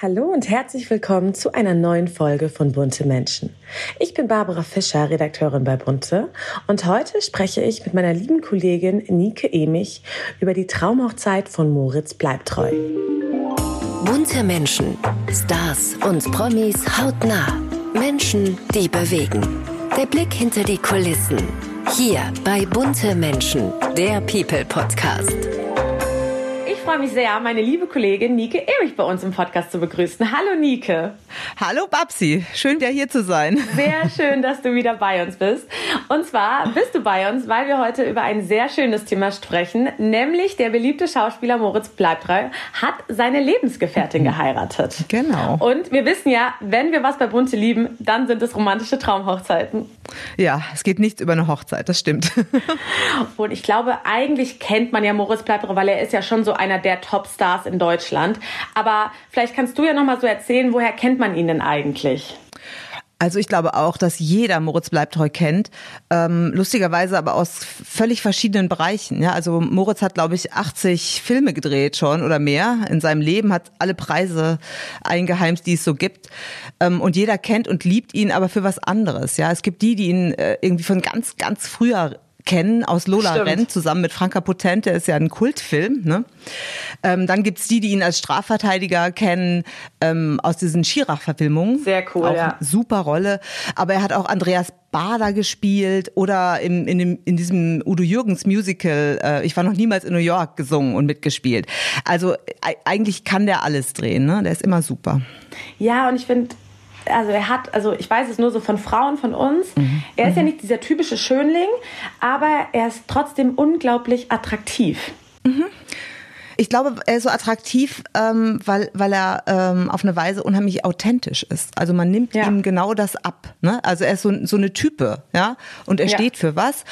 Hallo und herzlich willkommen zu einer neuen Folge von Bunte Menschen. Ich bin Barbara Fischer, Redakteurin bei Bunte und heute spreche ich mit meiner lieben Kollegin Nike Emich über die Traumhochzeit von Moritz Bleibtreu. Bunte Menschen, Stars und Promis hautnah. Menschen, die bewegen. Der Blick hinter die Kulissen. Hier bei Bunte Menschen, der People Podcast freue mich sehr, meine liebe Kollegin Nike Erich bei uns im Podcast zu begrüßen. Hallo Nike. Hallo Babsi, schön wieder hier zu sein. Sehr schön, dass du wieder bei uns bist. Und zwar bist du bei uns, weil wir heute über ein sehr schönes Thema sprechen, nämlich der beliebte Schauspieler Moritz Bleibtreu hat seine Lebensgefährtin geheiratet. Genau. Und wir wissen ja, wenn wir was bei Bunte lieben, dann sind es romantische Traumhochzeiten. Ja, es geht nichts über eine Hochzeit, das stimmt. Und ich glaube, eigentlich kennt man ja Moritz Bleibtreu, weil er ist ja schon so einer einer der Topstars in Deutschland. Aber vielleicht kannst du ja noch mal so erzählen, woher kennt man ihn denn eigentlich? Also ich glaube auch, dass jeder Moritz Bleibtreu kennt, ähm, lustigerweise aber aus völlig verschiedenen Bereichen. Ja, also Moritz hat, glaube ich, 80 Filme gedreht schon oder mehr in seinem Leben, hat alle Preise eingeheimst, die es so gibt. Ähm, und jeder kennt und liebt ihn, aber für was anderes. Ja, es gibt die, die ihn äh, irgendwie von ganz, ganz früher kennen aus Lola Stimmt. Renn zusammen mit Franka Potente, ist ja ein Kultfilm. Ne? Ähm, dann gibt's die, die ihn als Strafverteidiger kennen ähm, aus diesen Schirach-Verfilmungen. Sehr cool, auch ja. Super Rolle. Aber er hat auch Andreas Bader gespielt oder in, in, dem, in diesem Udo Jürgens Musical, äh, ich war noch niemals in New York, gesungen und mitgespielt. Also eigentlich kann der alles drehen, ne? Der ist immer super. Ja, und ich finde, also er hat, also ich weiß es nur so von Frauen von uns, mhm. er ist ja mhm. nicht dieser typische Schönling, aber er ist trotzdem unglaublich attraktiv. Mhm. Ich glaube, er ist so attraktiv, ähm, weil, weil er ähm, auf eine Weise unheimlich authentisch ist. Also man nimmt ja. ihm genau das ab. Ne? Also er ist so, so eine Type, ja, und er ja. steht für was.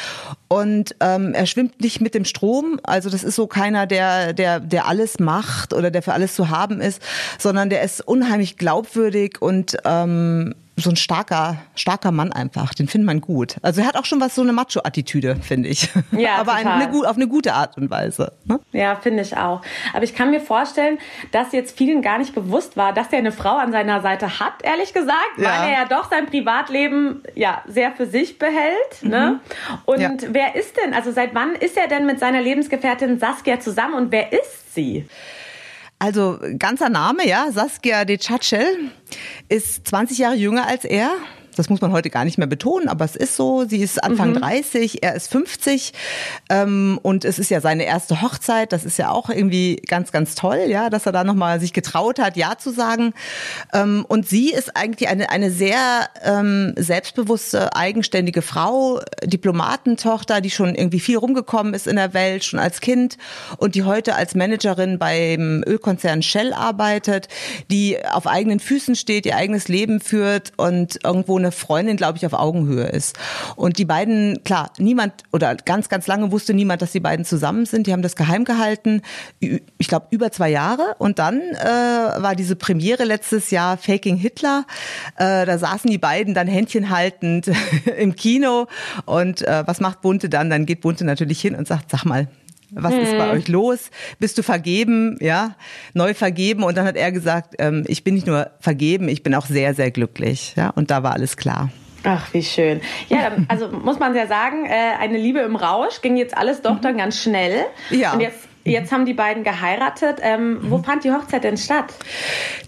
Und ähm, er schwimmt nicht mit dem Strom. Also das ist so keiner, der, der, der alles macht oder der für alles zu haben ist, sondern der ist unheimlich glaubwürdig und ähm, so ein starker, starker Mann einfach. Den findet man gut. Also er hat auch schon was so eine Macho-Attitüde, finde ich. Ja, aber eine, eine, auf eine gute Art und Weise. Ne? Ja, finde ich auch. Aber ich kann mir vorstellen, dass jetzt vielen gar nicht bewusst war, dass er eine Frau an seiner Seite hat, ehrlich gesagt, ja. weil er ja doch sein Privatleben ja sehr für sich behält. Ne? Mhm. Ne? Und ja. wer ist denn, also seit wann ist er denn mit seiner Lebensgefährtin Saskia zusammen und wer ist sie? Also ganzer Name, ja, Saskia De Chachel ist 20 Jahre jünger als er. Das muss man heute gar nicht mehr betonen, aber es ist so. Sie ist Anfang mhm. 30, er ist 50 ähm, und es ist ja seine erste Hochzeit. Das ist ja auch irgendwie ganz, ganz toll, ja, dass er da nochmal sich getraut hat, Ja zu sagen. Ähm, und sie ist eigentlich eine, eine sehr ähm, selbstbewusste, eigenständige Frau, Diplomatentochter, die schon irgendwie viel rumgekommen ist in der Welt, schon als Kind und die heute als Managerin beim Ölkonzern Shell arbeitet, die auf eigenen Füßen steht, ihr eigenes Leben führt und irgendwo eine eine Freundin, glaube ich, auf Augenhöhe ist. Und die beiden, klar, niemand oder ganz, ganz lange wusste niemand, dass die beiden zusammen sind. Die haben das geheim gehalten, ich glaube, über zwei Jahre. Und dann äh, war diese Premiere letztes Jahr Faking Hitler. Äh, da saßen die beiden dann Händchen haltend im Kino. Und äh, was macht Bunte dann? Dann geht Bunte natürlich hin und sagt, sag mal, was hm. ist bei hm. euch los? Bist du vergeben? Ja, neu vergeben. Und dann hat er gesagt, ähm, ich bin nicht nur vergeben, ich bin auch sehr, sehr glücklich. Ja, und da war alles klar. Ach, wie schön. Ja, also muss man ja sagen, äh, eine Liebe im Rausch ging jetzt alles doch dann ganz schnell. Ja. Und jetzt Jetzt haben die beiden geheiratet. Ähm, wo mhm. fand die Hochzeit denn statt?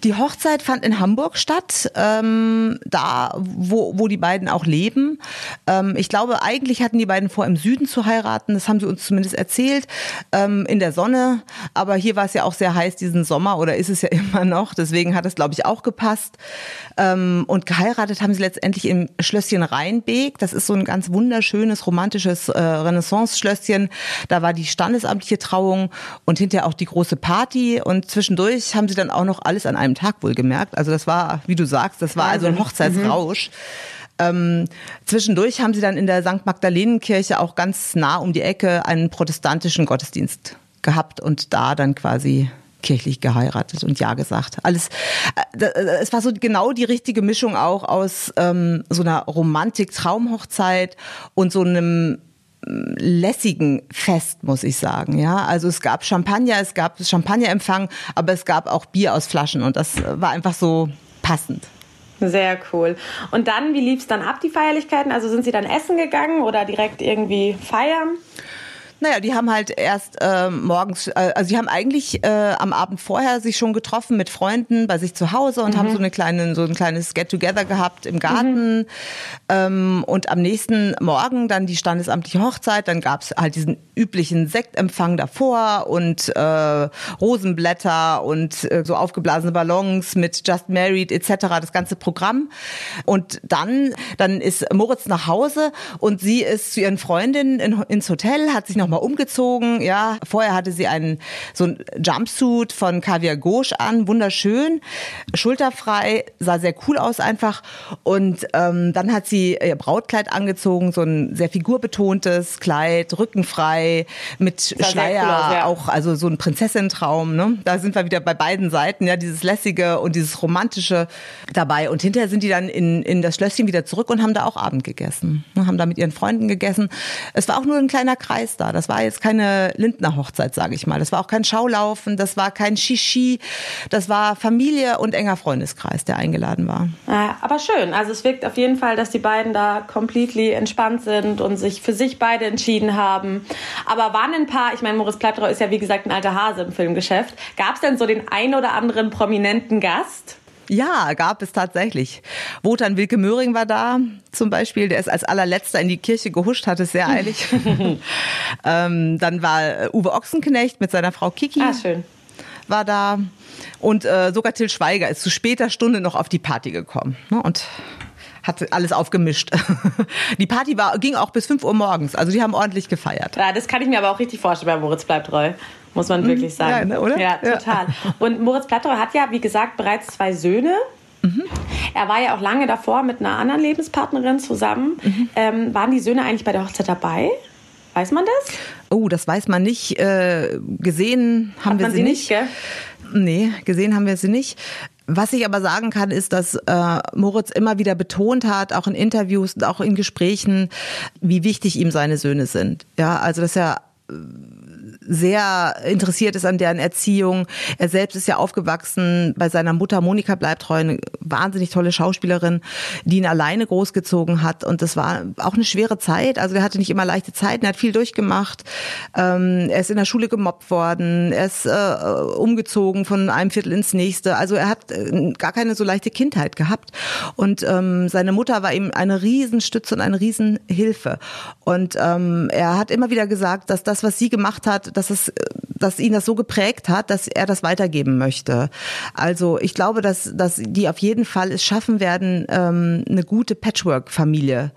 Die Hochzeit fand in Hamburg statt, ähm, da wo, wo die beiden auch leben. Ähm, ich glaube, eigentlich hatten die beiden vor, im Süden zu heiraten. Das haben sie uns zumindest erzählt, ähm, in der Sonne. Aber hier war es ja auch sehr heiß diesen Sommer oder ist es ja immer noch. Deswegen hat es, glaube ich, auch gepasst. Ähm, und geheiratet haben sie letztendlich im Schlösschen Rheinbeek. Das ist so ein ganz wunderschönes, romantisches äh, Renaissance-Schlösschen. Da war die standesamtliche Trauung und hinterher auch die große Party und zwischendurch haben sie dann auch noch alles an einem Tag wohl gemerkt. Also das war, wie du sagst, das war also ein Hochzeitsrausch. Mhm. Ähm, zwischendurch haben sie dann in der St. Magdalenenkirche auch ganz nah um die Ecke einen protestantischen Gottesdienst gehabt und da dann quasi kirchlich geheiratet und ja gesagt. Alles, äh, äh, es war so genau die richtige Mischung auch aus ähm, so einer Romantik-Traumhochzeit und so einem lässigen Fest, muss ich sagen. Ja, also es gab Champagner, es gab Champagnerempfang, aber es gab auch Bier aus Flaschen und das war einfach so passend. Sehr cool. Und dann, wie lief es dann ab, die Feierlichkeiten? Also sind Sie dann essen gegangen oder direkt irgendwie feiern? Naja, die haben halt erst äh, morgens, äh, also die haben eigentlich äh, am Abend vorher sich schon getroffen mit Freunden bei sich zu Hause und mhm. haben so eine kleine, so ein kleines Get-Together gehabt im Garten. Mhm. Ähm, und am nächsten Morgen dann die standesamtliche Hochzeit. Dann gab's halt diesen üblichen Sektempfang davor und äh, Rosenblätter und äh, so aufgeblasene Ballons mit Just Married etc. Das ganze Programm. Und dann, dann ist Moritz nach Hause und sie ist zu ihren Freundinnen in, ins Hotel, hat sich noch nochmal umgezogen. Ja, vorher hatte sie einen so ein Jumpsuit von Caviar Gauche an, wunderschön, schulterfrei, sah sehr cool aus einfach. Und ähm, dann hat sie ihr Brautkleid angezogen, so ein sehr figurbetontes Kleid, rückenfrei mit Schleier, cool aus, ja. auch also so ein Prinzessintraum. Ne? Da sind wir wieder bei beiden Seiten, ja, dieses lässige und dieses romantische dabei. Und hinterher sind die dann in in das Schlösschen wieder zurück und haben da auch Abend gegessen, ne? haben da mit ihren Freunden gegessen. Es war auch nur ein kleiner Kreis da. Das war jetzt keine Lindner Hochzeit, sage ich mal. Das war auch kein Schaulaufen, das war kein Shishi, das war Familie und enger Freundeskreis, der eingeladen war. Ja, aber schön. Also es wirkt auf jeden Fall, dass die beiden da completely entspannt sind und sich für sich beide entschieden haben. Aber waren ein paar, ich meine, Moritz Pleibtrau ist ja wie gesagt ein alter Hase im Filmgeschäft. Gab es denn so den ein oder anderen prominenten Gast? Ja, gab es tatsächlich. Wotan Wilke Möhring war da zum Beispiel. Der ist als allerletzter in die Kirche gehuscht, hatte es sehr eilig. ähm, dann war Uwe Ochsenknecht mit seiner Frau Kiki. Ah, schön. War da. Und äh, sogar Till Schweiger ist zu später Stunde noch auf die Party gekommen. Ne? Und hat alles aufgemischt. Die Party war, ging auch bis 5 Uhr morgens. Also die haben ordentlich gefeiert. Ja, das kann ich mir aber auch richtig vorstellen bei Moritz bleibt treu muss man wirklich sagen. Ja, ne, oder? Ja, total. Ja. Und Moritz Plattau hat ja, wie gesagt, bereits zwei Söhne. Mhm. Er war ja auch lange davor mit einer anderen Lebenspartnerin zusammen. Mhm. Ähm, waren die Söhne eigentlich bei der Hochzeit dabei? Weiß man das? Oh, das weiß man nicht. Äh, gesehen haben Hat wir sie, nicht. nicht? Nee, gesehen haben wir sie nicht. Was ich aber sagen kann, ist, dass äh, Moritz immer wieder betont hat, auch in Interviews und auch in Gesprächen, wie wichtig ihm seine Söhne sind. Ja, also dass er sehr interessiert ist an deren Erziehung. Er selbst ist ja aufgewachsen bei seiner Mutter Monika Bleibtreu, eine wahnsinnig tolle Schauspielerin, die ihn alleine großgezogen hat. Und das war auch eine schwere Zeit. Also er hatte nicht immer leichte Zeiten, er hat viel durchgemacht. Ähm, er ist in der Schule gemobbt worden, er ist äh, umgezogen von einem Viertel ins nächste. Also er hat äh, gar keine so leichte Kindheit gehabt. Und ähm, seine Mutter war ihm eine Riesenstütze und eine Riesenhilfe. Und ähm, er hat immer wieder gesagt, dass das, was sie gemacht hat, dass es, dass ihn das so geprägt hat, dass er das weitergeben möchte. Also ich glaube, dass, dass die auf jeden Fall es schaffen werden, ähm, eine gute Patchwork-Familie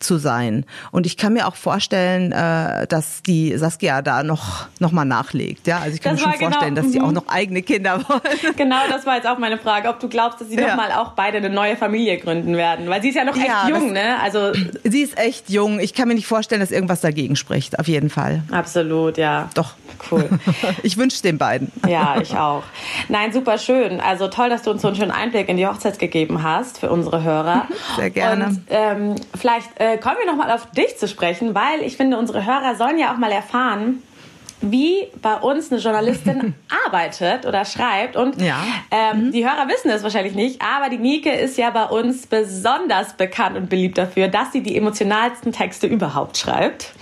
zu sein. Und ich kann mir auch vorstellen, äh, dass die Saskia da noch, noch mal nachlegt. Ja, also ich kann das mir schon genau, vorstellen, dass die auch mhm. noch eigene Kinder wollen. Genau, das war jetzt auch meine Frage, ob du glaubst, dass sie ja. noch mal auch beide eine neue Familie gründen werden, weil sie ist ja noch echt ja, jung, das, ne? Also sie ist echt jung. Ich kann mir nicht vorstellen, dass irgendwas dagegen spricht. Auf jeden Fall. Absolut, ja. Doch. Cool. ich wünsche den beiden. Ja, ich auch. Nein, super schön. Also toll, dass du uns so einen schönen Einblick in die Hochzeit gegeben hast für unsere Hörer. Sehr gerne. Und ähm, vielleicht äh, kommen wir noch mal auf dich zu sprechen, weil ich finde, unsere Hörer sollen ja auch mal erfahren, wie bei uns eine Journalistin arbeitet oder schreibt. Und ja. ähm, mhm. die Hörer wissen es wahrscheinlich nicht, aber die Nike ist ja bei uns besonders bekannt und beliebt dafür, dass sie die emotionalsten Texte überhaupt schreibt.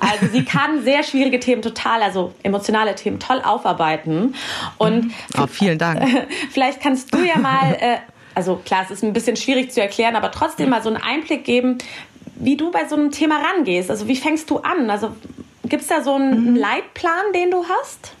Also sie kann sehr schwierige Themen total, also emotionale Themen toll aufarbeiten. Und oh, vielen Dank. Vielleicht kannst du ja mal, äh, also klar, es ist ein bisschen schwierig zu erklären, aber trotzdem mal so einen Einblick geben, wie du bei so einem Thema rangehst. Also wie fängst du an? Also Gibt es da so einen mhm. Leitplan, den du hast?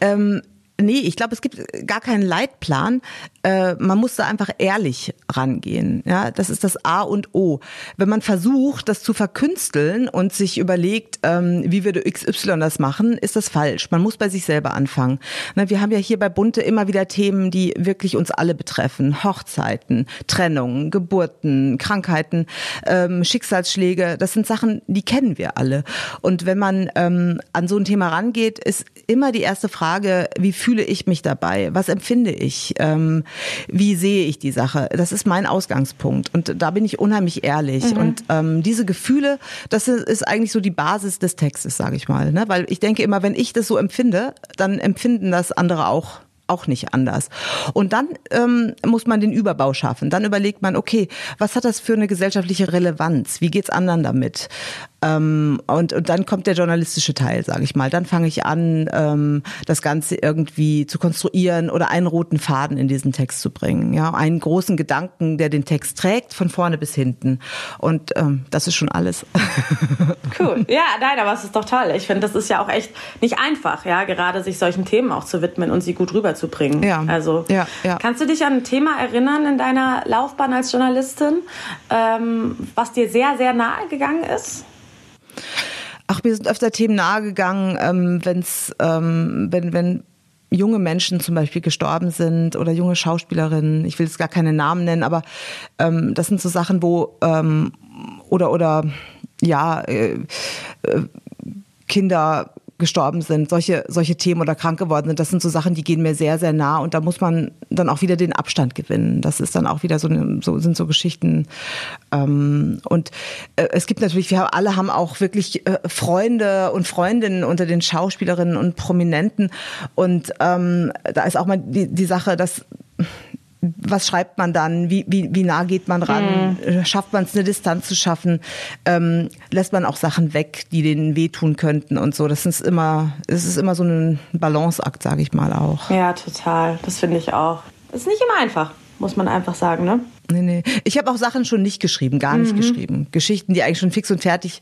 Ähm, Nee, ich glaube, es gibt gar keinen Leitplan. Äh, man muss da einfach ehrlich rangehen. Ja, das ist das A und O. Wenn man versucht, das zu verkünsteln und sich überlegt, ähm, wie würde XY das machen, ist das falsch. Man muss bei sich selber anfangen. Na, wir haben ja hier bei Bunte immer wieder Themen, die wirklich uns alle betreffen. Hochzeiten, Trennungen, Geburten, Krankheiten, ähm, Schicksalsschläge. Das sind Sachen, die kennen wir alle. Und wenn man ähm, an so ein Thema rangeht, ist immer die erste Frage, wie fühlt fühle ich mich dabei? Was empfinde ich? Ähm, wie sehe ich die Sache? Das ist mein Ausgangspunkt. Und da bin ich unheimlich ehrlich. Mhm. Und ähm, diese Gefühle, das ist eigentlich so die Basis des Textes, sage ich mal. Ne? Weil ich denke immer, wenn ich das so empfinde, dann empfinden das andere auch auch nicht anders. Und dann ähm, muss man den Überbau schaffen. Dann überlegt man, okay, was hat das für eine gesellschaftliche Relevanz? Wie geht's anderen damit? Ähm, und, und dann kommt der journalistische Teil, sage ich mal. Dann fange ich an, ähm, das Ganze irgendwie zu konstruieren oder einen roten Faden in diesen Text zu bringen. Ja, einen großen Gedanken, der den Text trägt, von vorne bis hinten. Und ähm, das ist schon alles. Cool. Ja, nein, aber es ist doch toll. Ich finde, das ist ja auch echt nicht einfach, ja, gerade sich solchen Themen auch zu widmen und sie gut rüberzubringen. Ja. Also, ja, ja. kannst du dich an ein Thema erinnern in deiner Laufbahn als Journalistin, ähm, was dir sehr, sehr nahe gegangen ist? Ach, mir sind öfter Themen nahegegangen, ähm, wenn's, ähm, wenn, wenn junge Menschen zum Beispiel gestorben sind oder junge Schauspielerinnen. Ich will jetzt gar keine Namen nennen, aber ähm, das sind so Sachen, wo ähm, oder oder ja äh, äh, Kinder gestorben sind, solche, solche Themen oder krank geworden sind, das sind so Sachen, die gehen mir sehr, sehr nah und da muss man dann auch wieder den Abstand gewinnen. Das ist dann auch wieder so, so sind so Geschichten. Ähm, und äh, es gibt natürlich, wir alle haben auch wirklich äh, Freunde und Freundinnen unter den Schauspielerinnen und Prominenten und ähm, da ist auch mal die, die Sache, dass was schreibt man dann? Wie, wie, wie nah geht man ran? Mhm. Schafft man es, eine Distanz zu schaffen? Ähm, lässt man auch Sachen weg, die denen wehtun könnten und so? Das ist immer, es ist immer so ein Balanceakt, sage ich mal auch. Ja, total. Das finde ich auch. Das ist nicht immer einfach, muss man einfach sagen, ne? Nee, nee. Ich habe auch Sachen schon nicht geschrieben, gar nicht mhm. geschrieben. Geschichten, die eigentlich schon fix und fertig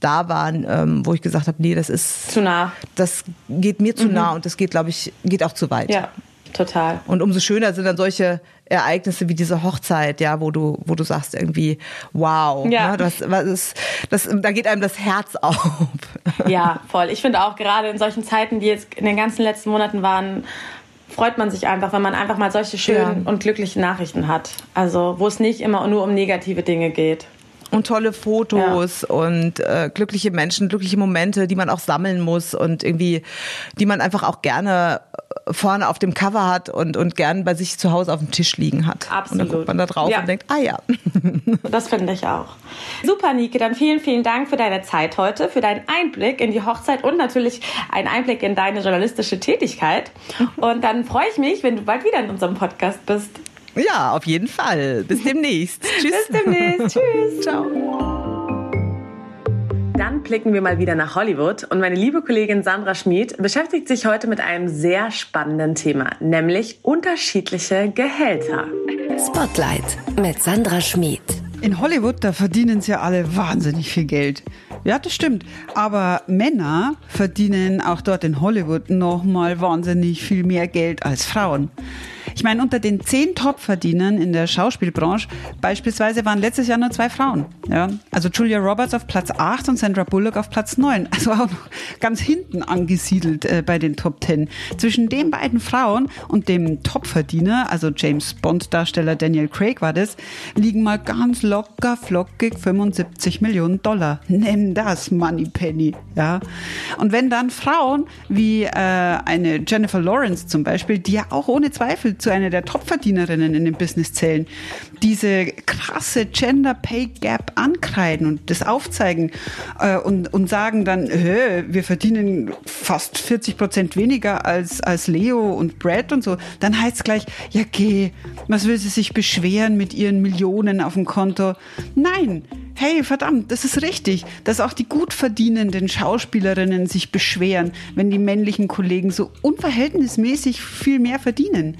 da waren, ähm, wo ich gesagt habe, nee, das ist zu nah. Das geht mir zu mhm. nah und das geht, glaube ich, geht auch zu weit. Ja, Total. Und umso schöner sind dann solche Ereignisse wie diese Hochzeit, ja, wo du, wo du sagst irgendwie, wow, ja. ne, das, was ist, das, da geht einem das Herz auf. Ja, voll. Ich finde auch gerade in solchen Zeiten, die jetzt in den ganzen letzten Monaten waren, freut man sich einfach, wenn man einfach mal solche schönen ja. und glücklichen Nachrichten hat. Also, wo es nicht immer nur um negative Dinge geht und tolle Fotos ja. und äh, glückliche Menschen, glückliche Momente, die man auch sammeln muss und irgendwie, die man einfach auch gerne äh, vorne auf dem Cover hat und, und gern bei sich zu Hause auf dem Tisch liegen hat. Absolut. Und dann guckt man da drauf ja. und denkt, ah ja. Das finde ich auch. Super, Nike, dann vielen, vielen Dank für deine Zeit heute, für deinen Einblick in die Hochzeit und natürlich einen Einblick in deine journalistische Tätigkeit. Und dann freue ich mich, wenn du bald wieder in unserem Podcast bist. Ja, auf jeden Fall. Bis demnächst. Tschüss. Bis demnächst. Tschüss. Ciao. Dann blicken wir mal wieder nach Hollywood und meine liebe Kollegin Sandra Schmid beschäftigt sich heute mit einem sehr spannenden Thema, nämlich unterschiedliche Gehälter. Spotlight mit Sandra Schmid. In Hollywood, da verdienen sie alle wahnsinnig viel Geld. Ja, das stimmt. Aber Männer verdienen auch dort in Hollywood nochmal wahnsinnig viel mehr Geld als Frauen. Ich meine, unter den zehn Top-Verdienern in der Schauspielbranche beispielsweise waren letztes Jahr nur zwei Frauen. Ja? Also Julia Roberts auf Platz 8 und Sandra Bullock auf Platz 9. Also auch noch ganz hinten angesiedelt äh, bei den Top 10. Zwischen den beiden Frauen und dem Top-Verdiener, also James Bond-Darsteller Daniel Craig war das, liegen mal ganz locker flockig 75 Millionen Dollar. Nenn das Money Penny. Ja? Und wenn dann Frauen wie äh, eine Jennifer Lawrence zum Beispiel, die ja auch ohne Zweifel zu einer der Topverdienerinnen in dem Business zählen, diese krasse Gender Pay Gap ankreiden und das aufzeigen äh, und, und sagen dann, wir verdienen fast 40 Prozent weniger als, als Leo und Brad und so, dann heißt es gleich, ja geh, was will sie sich beschweren mit ihren Millionen auf dem Konto? Nein, hey, verdammt, das ist richtig, dass auch die gut verdienenden Schauspielerinnen sich beschweren, wenn die männlichen Kollegen so unverhältnismäßig viel mehr verdienen.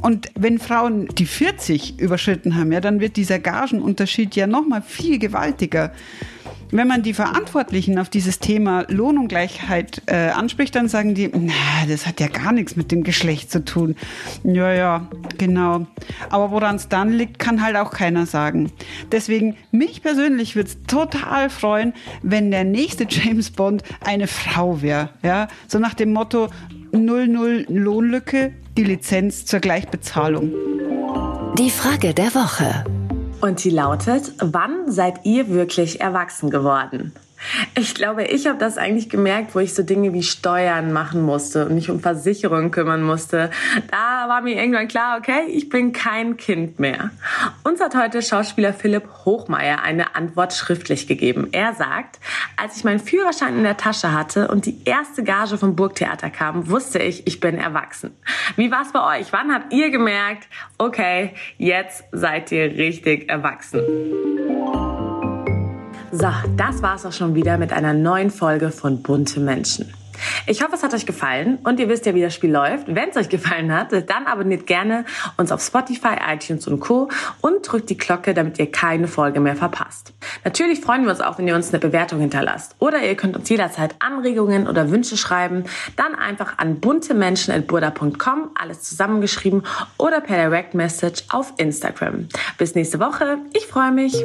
Und wenn Frauen die 40 überschritten haben, ja, dann wird dieser Gagenunterschied ja nochmal viel gewaltiger. Wenn man die Verantwortlichen auf dieses Thema Lohnungleichheit äh, anspricht, dann sagen die, na, das hat ja gar nichts mit dem Geschlecht zu tun. Ja, ja, genau. Aber woran es dann liegt, kann halt auch keiner sagen. Deswegen, mich persönlich würde es total freuen, wenn der nächste James Bond eine Frau wäre. Ja? So nach dem Motto 00 Lohnlücke, die Lizenz zur Gleichbezahlung. Die Frage der Woche. Und die lautet, wann seid ihr wirklich erwachsen geworden? Ich glaube, ich habe das eigentlich gemerkt, wo ich so Dinge wie Steuern machen musste und mich um Versicherungen kümmern musste. Da war mir irgendwann klar, okay, ich bin kein Kind mehr. Uns hat heute Schauspieler Philipp Hochmeier eine Antwort schriftlich gegeben. Er sagt, als ich meinen Führerschein in der Tasche hatte und die erste Gage vom Burgtheater kam, wusste ich, ich bin erwachsen. Wie war es bei euch? Wann habt ihr gemerkt, okay, jetzt seid ihr richtig erwachsen? So, das war's auch schon wieder mit einer neuen Folge von Bunte Menschen. Ich hoffe, es hat euch gefallen und ihr wisst ja, wie das Spiel läuft. Wenn es euch gefallen hat, dann abonniert gerne uns auf Spotify, iTunes und Co. und drückt die Glocke, damit ihr keine Folge mehr verpasst. Natürlich freuen wir uns auch, wenn ihr uns eine Bewertung hinterlasst. Oder ihr könnt uns jederzeit Anregungen oder Wünsche schreiben. Dann einfach an buntemenschen.burda.com, alles zusammengeschrieben, oder per Direct Message auf Instagram. Bis nächste Woche. Ich freue mich.